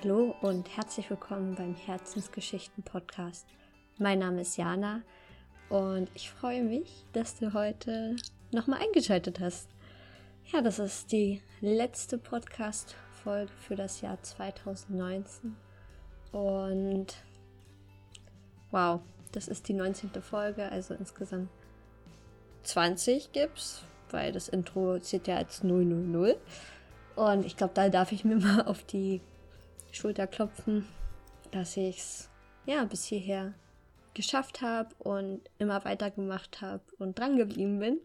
Hallo und herzlich willkommen beim Herzensgeschichten Podcast. Mein Name ist Jana und ich freue mich, dass du heute nochmal eingeschaltet hast. Ja, das ist die letzte Podcast-Folge für das Jahr 2019 und wow, das ist die 19. Folge, also insgesamt 20 gibt's, weil das Intro zählt ja als 000. Und ich glaube, da darf ich mir mal auf die Schulter klopfen, dass ich es ja bis hierher geschafft habe und immer weitergemacht habe und dran geblieben bin,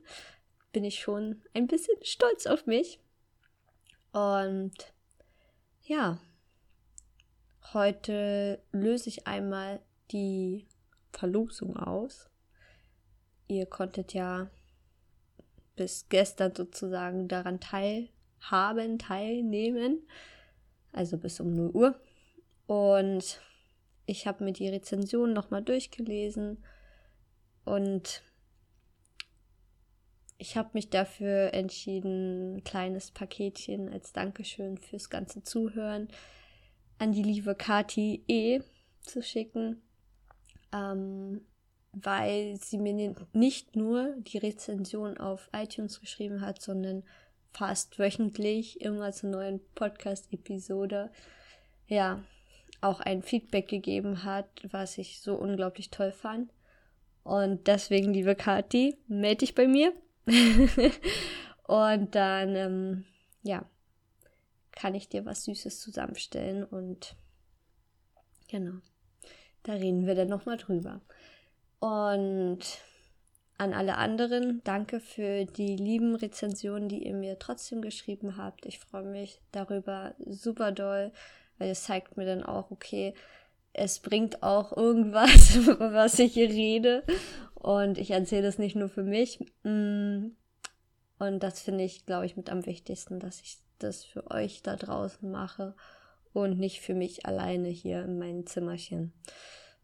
bin ich schon ein bisschen stolz auf mich. Und ja, heute löse ich einmal die Verlosung aus. Ihr konntet ja bis gestern sozusagen daran teilhaben, teilnehmen also bis um 0 Uhr. Und ich habe mir die Rezension nochmal durchgelesen und ich habe mich dafür entschieden, ein kleines Paketchen als Dankeschön fürs ganze Zuhören an die liebe Kati E zu schicken, ähm, weil sie mir nicht nur die Rezension auf iTunes geschrieben hat, sondern fast wöchentlich immer zur neuen Podcast-Episode, ja, auch ein Feedback gegeben hat, was ich so unglaublich toll fand. Und deswegen, liebe Kathi, melde dich bei mir. und dann, ähm, ja, kann ich dir was Süßes zusammenstellen und genau, da reden wir dann nochmal drüber. Und an alle anderen, danke für die lieben Rezensionen, die ihr mir trotzdem geschrieben habt. Ich freue mich darüber super doll, weil es zeigt mir dann auch, okay, es bringt auch irgendwas, was ich hier rede. Und ich erzähle das nicht nur für mich. Mm. Und das finde ich, glaube ich, mit am wichtigsten, dass ich das für euch da draußen mache und nicht für mich alleine hier in meinem Zimmerchen.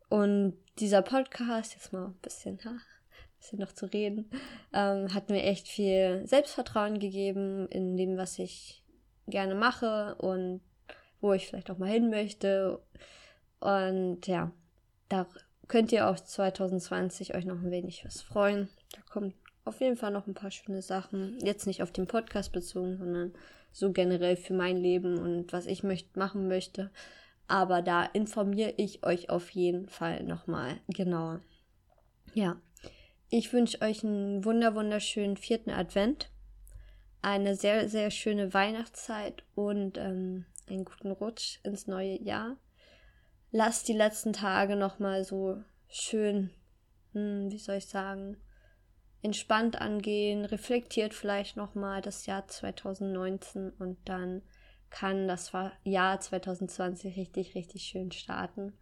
Und dieser Podcast, jetzt mal ein bisschen, ha, bisschen noch zu reden, ähm, hat mir echt viel Selbstvertrauen gegeben in dem, was ich gerne mache und wo ich vielleicht auch mal hin möchte. Und ja, da könnt ihr auch 2020 euch noch ein wenig was freuen. Da kommt auf jeden Fall noch ein paar schöne Sachen. Jetzt nicht auf den Podcast bezogen, sondern so generell für mein Leben und was ich möcht machen möchte. Aber da informiere ich euch auf jeden Fall nochmal genauer. Ja, ich wünsche euch einen wunder wunderschönen vierten Advent, eine sehr, sehr schöne Weihnachtszeit und ähm, einen guten Rutsch ins neue Jahr. Lasst die letzten Tage nochmal so schön, hm, wie soll ich sagen, entspannt angehen, reflektiert vielleicht nochmal das Jahr 2019 und dann kann das Jahr 2020 richtig, richtig schön starten.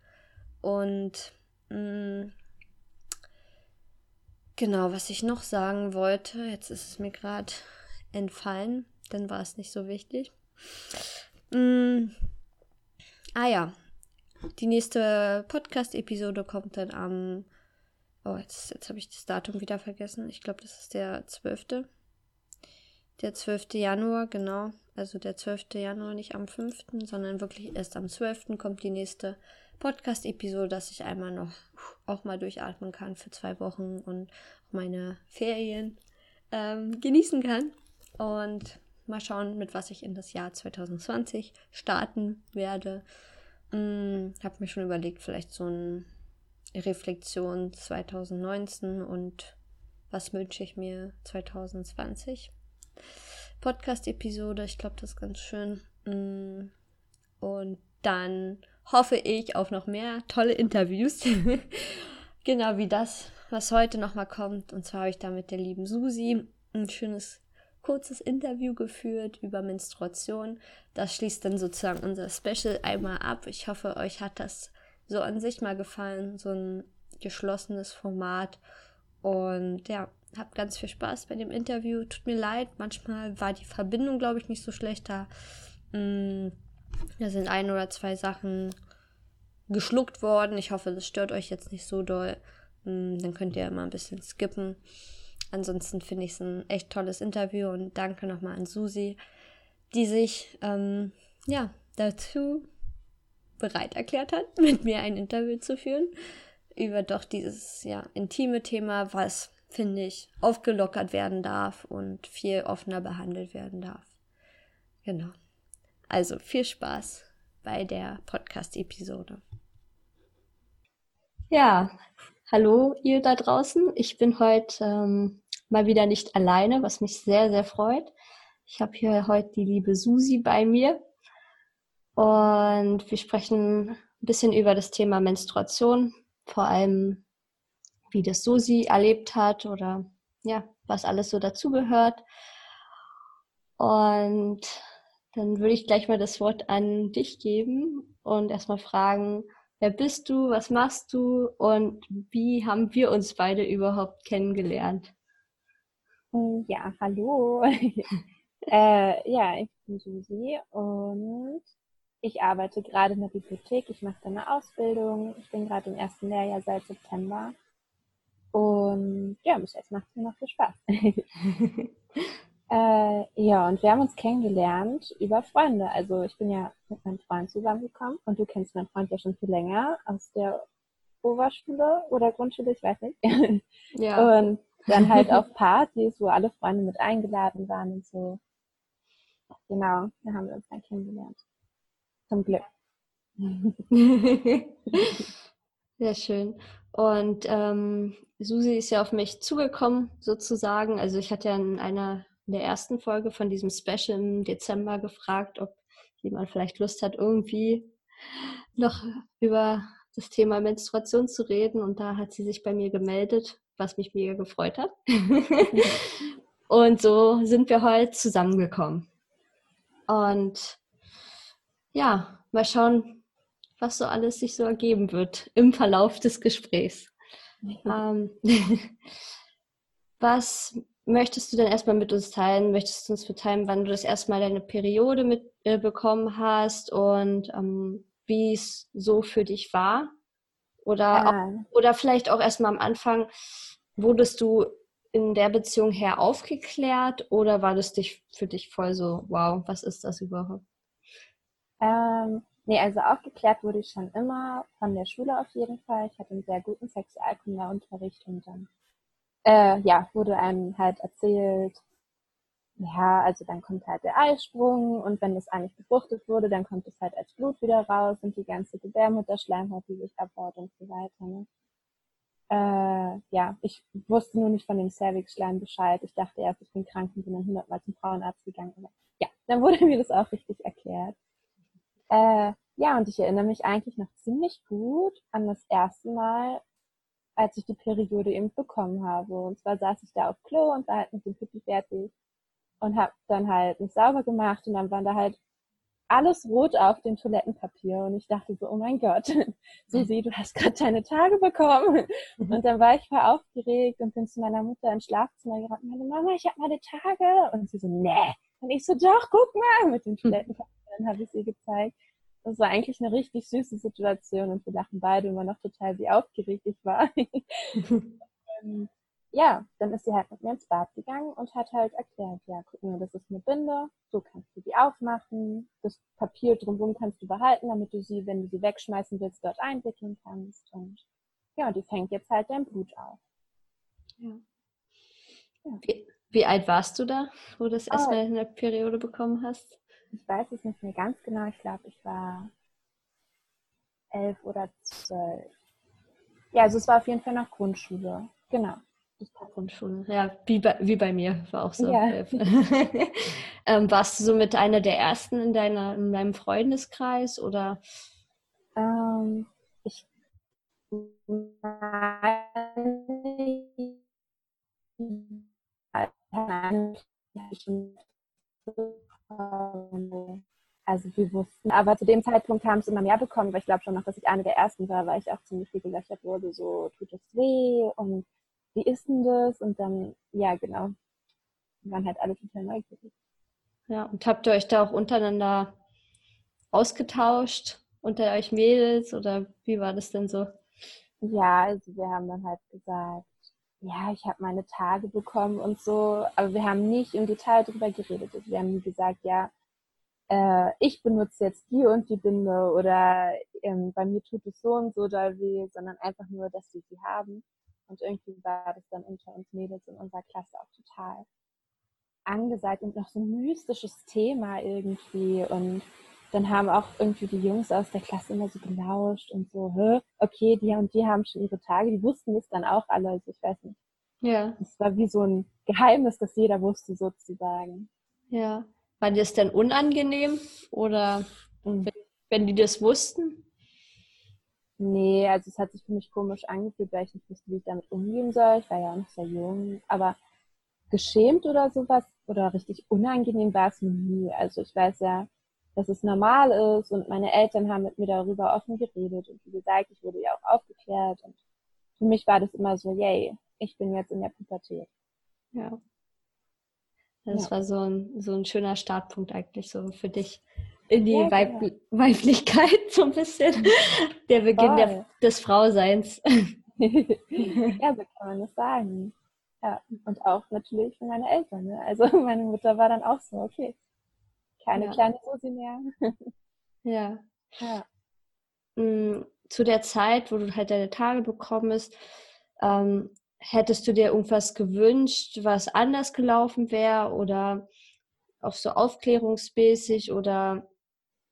Und mh, hm, Genau, was ich noch sagen wollte, jetzt ist es mir gerade entfallen, dann war es nicht so wichtig. Mm, ah ja, die nächste Podcast-Episode kommt dann am. Oh, jetzt, jetzt habe ich das Datum wieder vergessen. Ich glaube, das ist der 12. Der 12. Januar, genau. Also der 12. Januar, nicht am 5., sondern wirklich erst am 12. kommt die nächste Podcast-Episode, dass ich einmal noch auch mal durchatmen kann für zwei Wochen und meine Ferien ähm, genießen kann. Und mal schauen, mit was ich in das Jahr 2020 starten werde. Hm, habe mir schon überlegt, vielleicht so eine Reflexion 2019 und was wünsche ich mir 2020. Podcast-Episode, ich glaube, das ist ganz schön. Hm, und dann hoffe ich auf noch mehr tolle Interviews. genau wie das, was heute nochmal kommt. Und zwar habe ich da mit der lieben Susi ein schönes kurzes Interview geführt über Menstruation. Das schließt dann sozusagen unser Special einmal ab. Ich hoffe, euch hat das so an sich mal gefallen, so ein geschlossenes Format. Und ja, habt ganz viel Spaß bei dem Interview. Tut mir leid, manchmal war die Verbindung, glaube ich, nicht so schlecht da. Mm, da sind ein oder zwei Sachen geschluckt worden. Ich hoffe, das stört euch jetzt nicht so doll. Mm, dann könnt ihr mal ein bisschen skippen. Ansonsten finde ich es ein echt tolles Interview und danke nochmal an Susi, die sich ähm, ja dazu bereit erklärt hat, mit mir ein Interview zu führen über doch dieses ja intime Thema, was finde ich aufgelockert werden darf und viel offener behandelt werden darf. Genau. Also viel Spaß bei der Podcast-Episode. Ja, hallo ihr da draußen. Ich bin heute ähm, mal wieder nicht alleine, was mich sehr, sehr freut. Ich habe hier heute die liebe Susi bei mir und wir sprechen ein bisschen über das Thema Menstruation, vor allem wie das Susi erlebt hat oder ja, was alles so dazugehört. Und dann würde ich gleich mal das Wort an dich geben und erstmal fragen, wer bist du, was machst du und wie haben wir uns beide überhaupt kennengelernt? Ja, hallo. äh, ja, ich bin Susi und ich arbeite gerade in der Bibliothek. Ich mache da eine Ausbildung. Ich bin gerade im ersten Lehrjahr seit September. Und ja, bis jetzt macht es mir noch viel Spaß. äh, ja, und wir haben uns kennengelernt über Freunde. Also ich bin ja mit meinem Freund zusammengekommen und du kennst meinen Freund ja schon viel länger aus der Oberschule oder Grundschule, ich weiß nicht. ja. Und dann halt auf Partys, wo alle Freunde mit eingeladen waren und so. Genau, da haben wir uns dann kennengelernt. Zum Glück. Sehr schön. Und ähm, Susi ist ja auf mich zugekommen, sozusagen. Also ich hatte ja in einer in der ersten Folge von diesem Special im Dezember gefragt, ob jemand vielleicht Lust hat, irgendwie noch über das Thema Menstruation zu reden. Und da hat sie sich bei mir gemeldet, was mich mega gefreut hat. und so sind wir heute zusammengekommen. Und ja, mal schauen, was so alles sich so ergeben wird im Verlauf des Gesprächs. Ähm, was möchtest du denn erstmal mit uns teilen? Möchtest du uns mitteilen, wann du das erstmal deine Periode mitbekommen äh, hast und ähm, wie es so für dich war? Oder, ja. auch, oder vielleicht auch erstmal am Anfang, wurdest du in der Beziehung her aufgeklärt oder war das dich für dich voll so, wow, was ist das überhaupt? Ähm, nee, also aufgeklärt wurde ich schon immer von der Schule auf jeden Fall. Ich hatte einen sehr guten Sexualkundeunterricht und dann äh, ja, wurde einem halt erzählt, ja, also dann kommt halt der Eisprung und wenn das eigentlich befruchtet wurde, dann kommt es halt als Blut wieder raus und die ganze Gebärmutterschleimhaut, die sich abbaut und so weiter. Ne? Äh, ja, ich wusste nur nicht von dem Cervix-Schleim Bescheid. Ich dachte erst, ich bin krank und bin dann hundertmal zum Frauenarzt gegangen. Aber ja, dann wurde mir das auch richtig erklärt. Äh, ja, und ich erinnere mich eigentlich noch ziemlich gut an das erste Mal, als ich die Periode eben bekommen habe. Und zwar saß ich da auf Klo und war halt mit dem Pipi fertig und habe dann halt mich sauber gemacht und dann waren da halt alles rot auf dem Toilettenpapier und ich dachte so, oh mein Gott, Susi, du hast gerade deine Tage bekommen. Und dann war ich voll aufgeregt und bin zu meiner Mutter ins Schlafzimmer gerannt und meine Mama, ich habe meine Tage. Und sie so, nee. Und ich so, doch, guck mal, mit dem Toilettenpapier dann habe ich sie gezeigt. Das war eigentlich eine richtig süße Situation und wir lachen beide immer noch total, wie aufgeregt ich war. und, ja, dann ist sie halt mit mir ins Bad gegangen und hat halt erklärt, ja, guck mal, das ist eine Binde, so kannst du die aufmachen, das Papier drumherum kannst du behalten, damit du sie, wenn du sie wegschmeißen willst, dort einwickeln kannst. Und ja, die fängt jetzt halt dein Blut auf. Ja. ja. Wie, wie, alt warst du da, wo du das erstmal oh. eine Periode bekommen hast? Ich weiß es nicht mehr ganz genau, ich glaube, ich war elf oder zwölf. Ja, also es war auf jeden Fall noch Grundschule. Genau. Grundschule. Ja, wie bei, wie bei mir war auch so. Ja. ähm, warst du so mit einer der ersten in, deiner, in deinem Freundeskreis oder? Ähm, ich also wir wussten, aber zu dem Zeitpunkt haben es immer mehr bekommen, weil ich glaube schon noch, dass ich eine der ersten war, weil ich auch ziemlich viel gelöchert wurde, so tut es weh und wie ist denn das? Und dann, ja genau, waren halt alle total neugierig. Ja, und habt ihr euch da auch untereinander ausgetauscht, unter euch Mädels oder wie war das denn so? Ja, also wir haben dann halt gesagt, ja, ich habe meine Tage bekommen und so, aber wir haben nicht im Detail darüber geredet. Also wir haben nie gesagt, ja, äh, ich benutze jetzt die und die Binde oder ähm, bei mir tut es so und so doll weh, sondern einfach nur, dass sie sie haben. Und irgendwie war das dann unter uns Mädels in unserer Klasse auch total angesagt und noch so ein mystisches Thema irgendwie. Und dann haben auch irgendwie die Jungs aus der Klasse immer so gelauscht und so, Hä? okay, die und die haben schon ihre Tage, die wussten es dann auch alle, also ich weiß nicht. Ja. Es war wie so ein Geheimnis, das jeder wusste sozusagen. Ja. War dir das denn unangenehm oder mhm. wenn, wenn die das wussten? Nee, also es hat sich für mich komisch angefühlt, weil ich nicht wusste, wie ich damit umgehen soll. Ich war ja auch noch sehr jung. Aber geschämt oder sowas oder richtig unangenehm war es mir nie. Also ich weiß ja, dass es normal ist und meine Eltern haben mit mir darüber offen geredet und wie gesagt, ich wurde ja auch aufgeklärt und für mich war das immer so, yay, ich bin jetzt in der Pubertät. Ja. Das ja. war so ein, so ein schöner Startpunkt eigentlich so für dich in die ja, Weib genau. Weiblichkeit so ein bisschen. Der Beginn der, des Frauseins. ja, so kann man das sagen. Ja, und auch natürlich für meine Eltern. Ne? Also meine Mutter war dann auch so, okay, keine ja. kleine Susi mehr. ja. ja. Mm, zu der Zeit, wo du halt deine Tage bekommen hast, ähm, hättest du dir irgendwas gewünscht, was anders gelaufen wäre oder auch so aufklärungsmäßig oder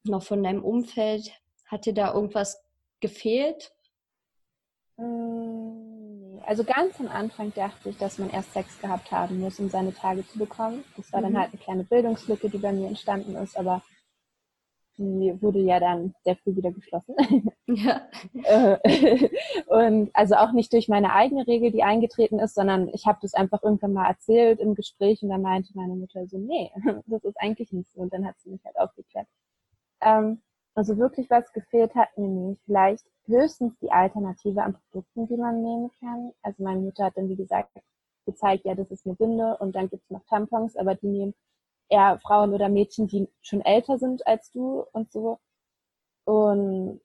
noch von deinem Umfeld? Hat dir da irgendwas gefehlt? Mm, also ganz am Anfang dachte ich, dass man erst Sex gehabt haben muss, um seine Tage zu bekommen. Das war mhm. dann halt eine kleine Bildungslücke, die bei mir entstanden ist, aber die wurde ja dann sehr früh wieder geschlossen. Ja. Äh, und also auch nicht durch meine eigene Regel, die eingetreten ist, sondern ich habe das einfach irgendwann mal erzählt im Gespräch und dann meinte meine Mutter so, nee, das ist eigentlich nicht so. Und dann hat sie mich halt aufgeklärt. Ähm, also wirklich was gefehlt hat mir nicht. Vielleicht höchstens die Alternative an Produkten, die man nehmen kann. Also meine Mutter hat dann, wie gesagt, gezeigt, ja, das ist eine Binde und dann gibt es noch Tampons, aber die nehmen eher Frauen oder Mädchen, die schon älter sind als du und so. Und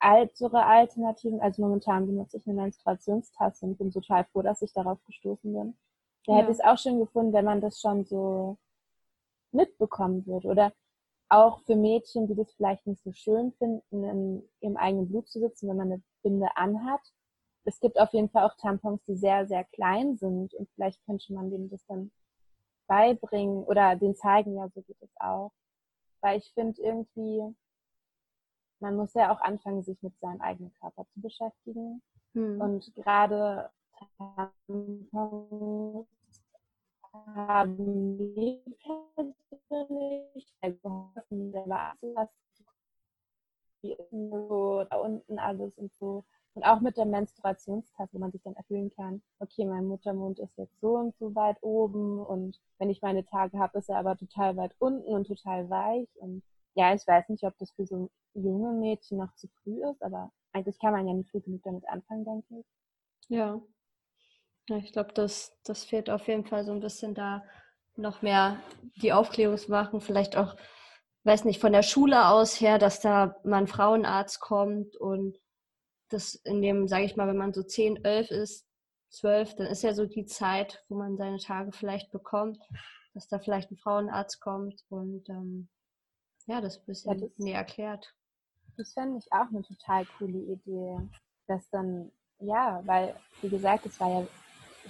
ältere Alternativen, also momentan benutze ich eine Menstruationstasse und bin total froh, dass ich darauf gestoßen bin. Da ja. hätte ich es auch schön gefunden, wenn man das schon so mitbekommen würde. Oder auch für Mädchen, die das vielleicht nicht so schön finden, in ihrem eigenen Blut zu sitzen, wenn man eine Binde anhat. Es gibt auf jeden Fall auch Tampons, die sehr, sehr klein sind und vielleicht könnte man denen das dann beibringen oder den zeigen, ja, so geht es auch. Weil ich finde irgendwie, man muss ja auch anfangen, sich mit seinem eigenen Körper zu beschäftigen. Hm. Und gerade Tampons haben mir persönlich geholfen, selber abzulassen, da unten alles und so. Und auch mit der Menstruationstasse, wo man sich dann erfüllen kann, okay, mein Muttermund ist jetzt so und so weit oben und wenn ich meine Tage habe, ist er aber total weit unten und total weich. Und ja, ich weiß nicht, ob das für so junge Mädchen noch zu früh ist, aber eigentlich kann man ja nicht früh genug damit anfangen, denke ich. Ja, ja, ich glaube, das, das fehlt auf jeden Fall so ein bisschen da noch mehr die Aufklärung zu machen. Vielleicht auch, weiß nicht, von der Schule aus her, dass da mal ein Frauenarzt kommt und das in dem, sage ich mal, wenn man so 10, 11 ist, 12, dann ist ja so die Zeit, wo man seine Tage vielleicht bekommt, dass da vielleicht ein Frauenarzt kommt und ähm, ja, das ein bisschen ja, das, näher erklärt. Das fände ich auch eine total coole Idee, dass dann, ja, weil, wie gesagt, es war ja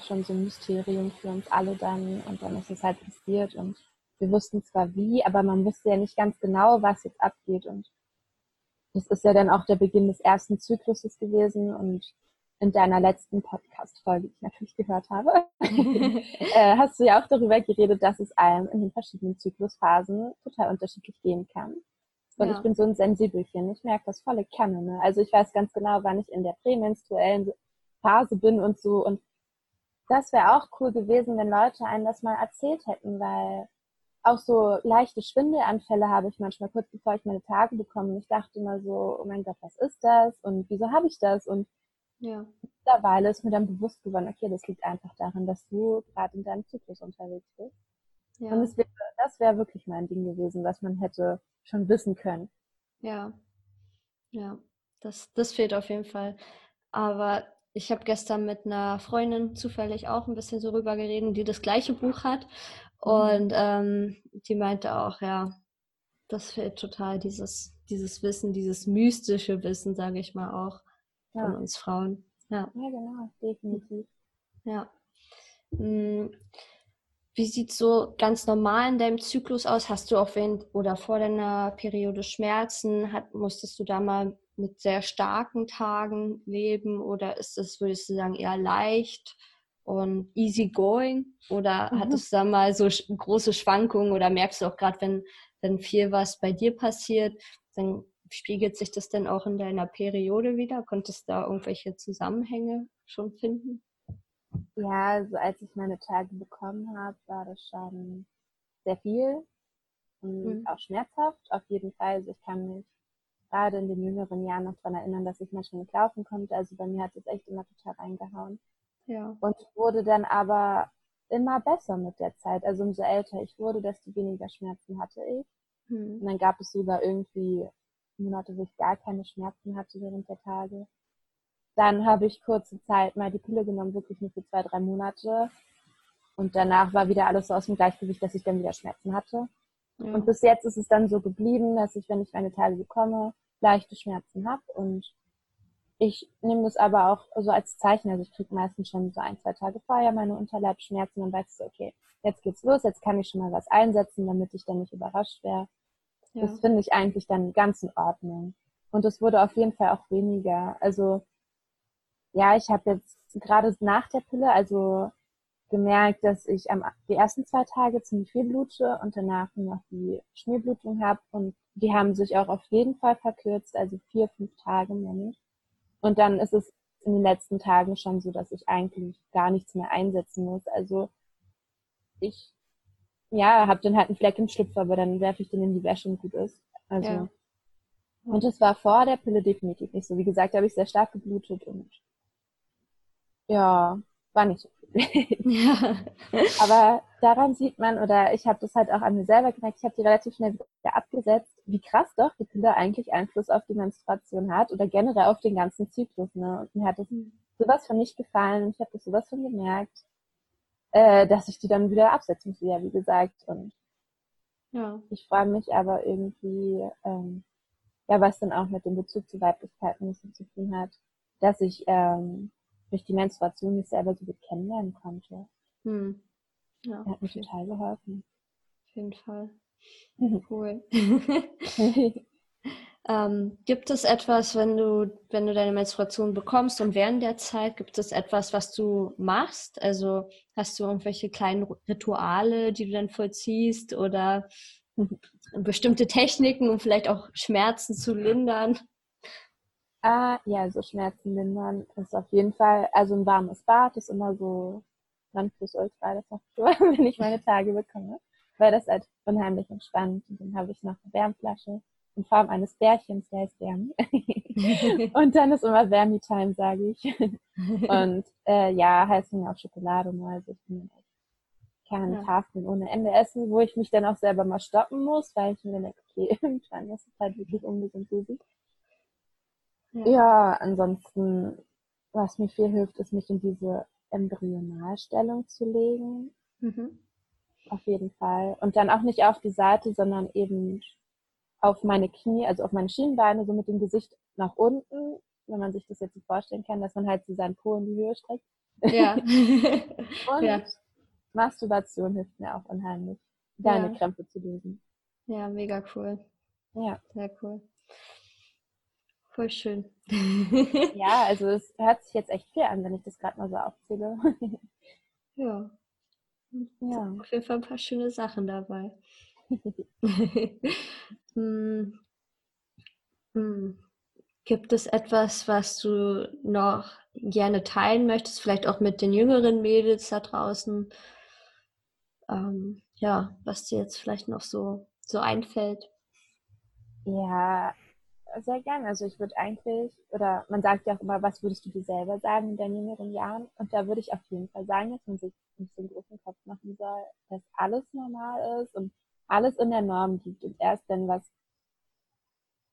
schon so ein Mysterium für uns alle dann und dann ist es halt passiert und wir wussten zwar wie, aber man wusste ja nicht ganz genau, was jetzt abgeht und das ist ja dann auch der Beginn des ersten Zykluses gewesen und in deiner letzten Podcast-Folge, die ich natürlich gehört habe, äh, hast du ja auch darüber geredet, dass es einem in den verschiedenen Zyklusphasen total unterschiedlich gehen kann. Und ja. ich bin so ein Sensibelchen. Ich merke das volle Kanne. Ne? Also ich weiß ganz genau, wann ich in der prämenstruellen Phase bin und so. Und das wäre auch cool gewesen, wenn Leute einen das mal erzählt hätten, weil auch so leichte Schwindelanfälle habe ich manchmal kurz bevor ich meine Tage bekomme. Ich dachte immer so, oh mein Gott, was ist das? Und wieso habe ich das? Und ja. mittlerweile ist mir dann bewusst geworden, okay, das liegt einfach daran, dass du gerade in deinem Zyklus unterwegs bist. Ja. Und das wäre wär wirklich mein Ding gewesen, was man hätte schon wissen können. Ja. Ja, das, das fehlt auf jeden Fall. Aber ich habe gestern mit einer Freundin zufällig auch ein bisschen so rüber geredet, die das gleiche Buch hat. Mhm. Und ähm, die meinte auch, ja, das fehlt total, dieses, dieses Wissen, dieses mystische Wissen, sage ich mal auch, ja. von uns Frauen. Ja, ja genau, definitiv. Ja. Hm. Wie sieht so ganz normal in deinem Zyklus aus? Hast du auch während oder vor deiner Periode Schmerzen? Hat, musstest du da mal mit sehr starken Tagen leben oder ist es, würdest du sagen, eher leicht und easy going? Oder mhm. hattest du da mal so große Schwankungen oder merkst du auch gerade, wenn, wenn viel was bei dir passiert, dann spiegelt sich das denn auch in deiner Periode wieder? Konntest du da irgendwelche Zusammenhänge schon finden? Ja, also als ich meine Tage bekommen habe, war das schon sehr viel und mhm. auch schmerzhaft. Auf jeden Fall. Also ich kann mich gerade in den jüngeren Jahren noch daran erinnern, dass ich manchmal nicht laufen konnte. Also bei mir hat es echt immer total reingehauen. Ja. Und wurde dann aber immer besser mit der Zeit. Also umso älter ich wurde, desto weniger Schmerzen hatte ich. Mhm. Und dann gab es sogar irgendwie Monate, wo ich gar keine Schmerzen hatte während der Tage. Dann habe ich kurze Zeit mal die Pille genommen, wirklich nur für zwei, drei Monate. Und danach war wieder alles so aus dem Gleichgewicht, dass ich dann wieder Schmerzen hatte. Ja. Und bis jetzt ist es dann so geblieben, dass ich, wenn ich meine Tage bekomme, leichte Schmerzen habe. Und ich nehme das aber auch so als Zeichen. Also ich kriege meistens schon so ein, zwei Tage vorher meine Unterleibsschmerzen. Dann weiß okay, jetzt geht's los, jetzt kann ich schon mal was einsetzen, damit ich dann nicht überrascht wäre. Ja. Das finde ich eigentlich dann ganz in Ordnung. Und es wurde auf jeden Fall auch weniger. Also ja, ich habe jetzt gerade nach der Pille also gemerkt, dass ich am, die ersten zwei Tage ziemlich viel blute und danach noch die Schmierblutung habe und die haben sich auch auf jeden Fall verkürzt, also vier, fünf Tage meine ich. Und dann ist es in den letzten Tagen schon so, dass ich eigentlich gar nichts mehr einsetzen muss. Also ich ja, habe dann halt einen Fleck im Schlüpfer, aber dann werfe ich den in die Wäsche und gut ist. Also ja. und es war vor der Pille definitiv nicht so. Wie gesagt, habe ich sehr stark geblutet und ja, war nicht so ja. Aber daran sieht man, oder ich habe das halt auch an mir selber gemerkt, ich habe die relativ schnell wieder abgesetzt, wie krass doch die Pille eigentlich Einfluss auf die Menstruation hat oder generell auf den ganzen Zyklus. Ne? Und mir hat das sowas von nicht gefallen und ich habe das sowas von gemerkt, äh, dass ich die dann wieder absetzen muss, ja, wie gesagt. Und ja. ich freue mich aber irgendwie, ähm, ja, was dann auch mit dem Bezug zu Weiblichkeit ein bisschen zu tun hat, dass ich ähm, durch die Menstruation nicht selber so gut kennenlernen konnte. Hm. Ja, hat mir total geholfen. Auf jeden Fall. Cool. ähm, gibt es etwas, wenn du, wenn du deine Menstruation bekommst und während der Zeit, gibt es etwas, was du machst? Also hast du irgendwelche kleinen Rituale, die du dann vollziehst oder bestimmte Techniken, um vielleicht auch Schmerzen zu lindern? Ah, ja, so Schmerzen lindern ist auf jeden Fall, also ein warmes Bad ist immer so Nonplusultra, das mache ich wenn ich meine Tage bekomme, weil das halt unheimlich entspannt. Und dann habe ich noch eine Wärmflasche in Form eines Bärchens, der heißt Wärmi. und dann ist immer Wärmi-Time, sage ich. und äh, ja, heißt mir auch Schokolade nur, also ich bin keine ja. Tafeln ohne Ende essen, wo ich mich dann auch selber mal stoppen muss, weil ich mir denke, okay, irgendwann ist es halt wirklich ungesund für sich. Ja. ja, ansonsten, was mir viel hilft, ist mich in diese Embryonalstellung zu legen. Mhm. Auf jeden Fall. Und dann auch nicht auf die Seite, sondern eben auf meine Knie, also auf meine Schienenbeine, so mit dem Gesicht nach unten, wenn man sich das jetzt so vorstellen kann, dass man halt so seinen Po in die Höhe streckt. Ja. Und ja. Masturbation hilft mir auch unheimlich, deine ja. Krämpfe zu lösen. Ja, mega cool. Ja. Sehr cool. Voll schön. ja, also es hört sich jetzt echt viel an, wenn ich das gerade mal so aufzähle. ja. Ja. Auf jeden Fall ein paar schöne Sachen dabei. hm. Hm. Gibt es etwas, was du noch gerne teilen möchtest, vielleicht auch mit den jüngeren Mädels da draußen? Ähm, ja, was dir jetzt vielleicht noch so, so einfällt? Ja, sehr gerne. Also ich würde eigentlich, oder man sagt ja auch immer, was würdest du dir selber sagen in deinen jüngeren Jahren? Und da würde ich auf jeden Fall sagen, dass man sich nicht so einen großen Kopf machen soll, dass alles normal ist und alles in der Norm liegt. Und erst wenn was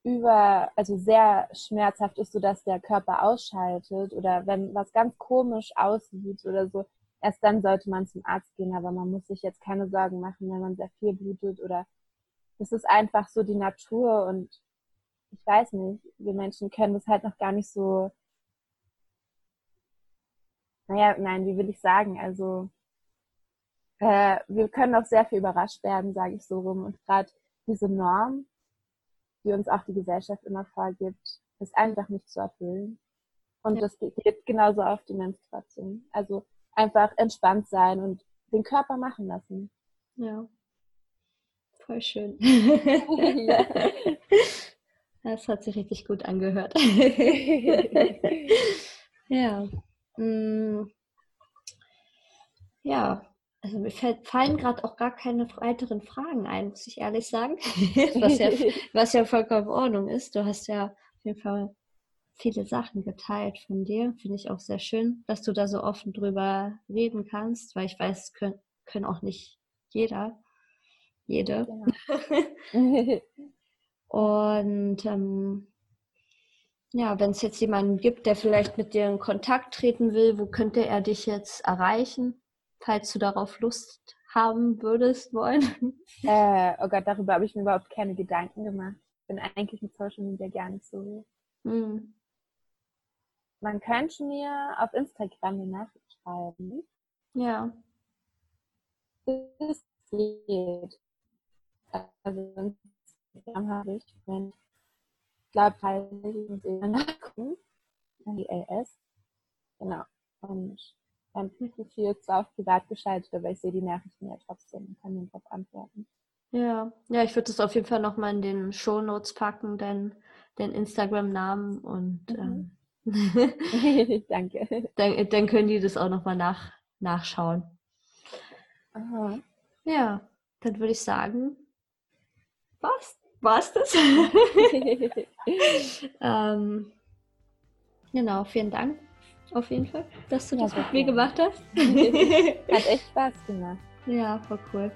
über, also sehr schmerzhaft ist, so dass der Körper ausschaltet oder wenn was ganz komisch aussieht oder so, erst dann sollte man zum Arzt gehen, aber man muss sich jetzt keine Sorgen machen, wenn man sehr viel blutet oder das ist einfach so die Natur und ich weiß nicht, wir Menschen können das halt noch gar nicht so, naja, nein, wie will ich sagen, also äh, wir können auch sehr viel überrascht werden, sage ich so rum. Und gerade diese Norm, die uns auch die Gesellschaft immer vorgibt, ist einfach nicht zu erfüllen. Und ja. das geht genauso auf die Menstruation. Also einfach entspannt sein und den Körper machen lassen. Ja. Voll schön. ja. Das hat sich richtig gut angehört. ja. Mm. Ja, also mir fallen gerade auch gar keine weiteren Fragen ein, muss ich ehrlich sagen. was, ja, was ja vollkommen in Ordnung ist. Du hast ja auf jeden Fall viele Sachen geteilt von dir. Finde ich auch sehr schön, dass du da so offen drüber reden kannst, weil ich weiß, können, können auch nicht jeder, jede. Genau. Und ähm, ja, wenn es jetzt jemanden gibt, der vielleicht mit dir in Kontakt treten will, wo könnte er dich jetzt erreichen? falls du darauf Lust haben würdest wollen? Äh, oh Gott, darüber habe ich mir überhaupt keine Gedanken gemacht. Ich bin eigentlich mit Social Media gar nicht so. Hm. Man könnte mir auf Instagram eine Nachricht schreiben. Ja. Das geht. Also Instagram habe ich, glaube, muss eben nachgucken. Die LS. Genau. Und mein Profil ist zwar auf privat geschaltet, aber ich sehe die Nachrichten ja trotzdem und kann darauf antworten. Ja, ja, ich würde das auf jeden Fall nochmal in den Show Notes packen, dein, dein Instagram-Namen und mhm. ähm, danke. Dann, dann können die das auch nochmal nach, nachschauen. Aha. Ja, dann würde ich sagen, was? War's das? ähm, genau, vielen Dank auf jeden Fall, dass du ja, das mit mir gemacht hast. Hat echt Spaß gemacht. Ja, voll cool.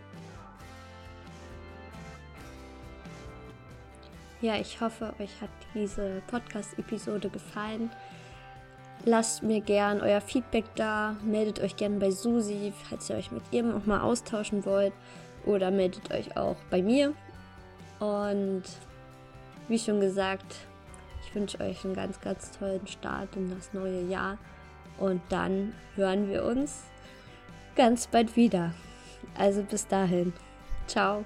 Ja, ich hoffe, euch hat diese Podcast-Episode gefallen. Lasst mir gern euer Feedback da. Meldet euch gern bei Susi, falls ihr euch mit ihr noch mal austauschen wollt. Oder meldet euch auch bei mir. Und wie schon gesagt, ich wünsche euch einen ganz, ganz tollen Start in das neue Jahr. Und dann hören wir uns ganz bald wieder. Also bis dahin. Ciao.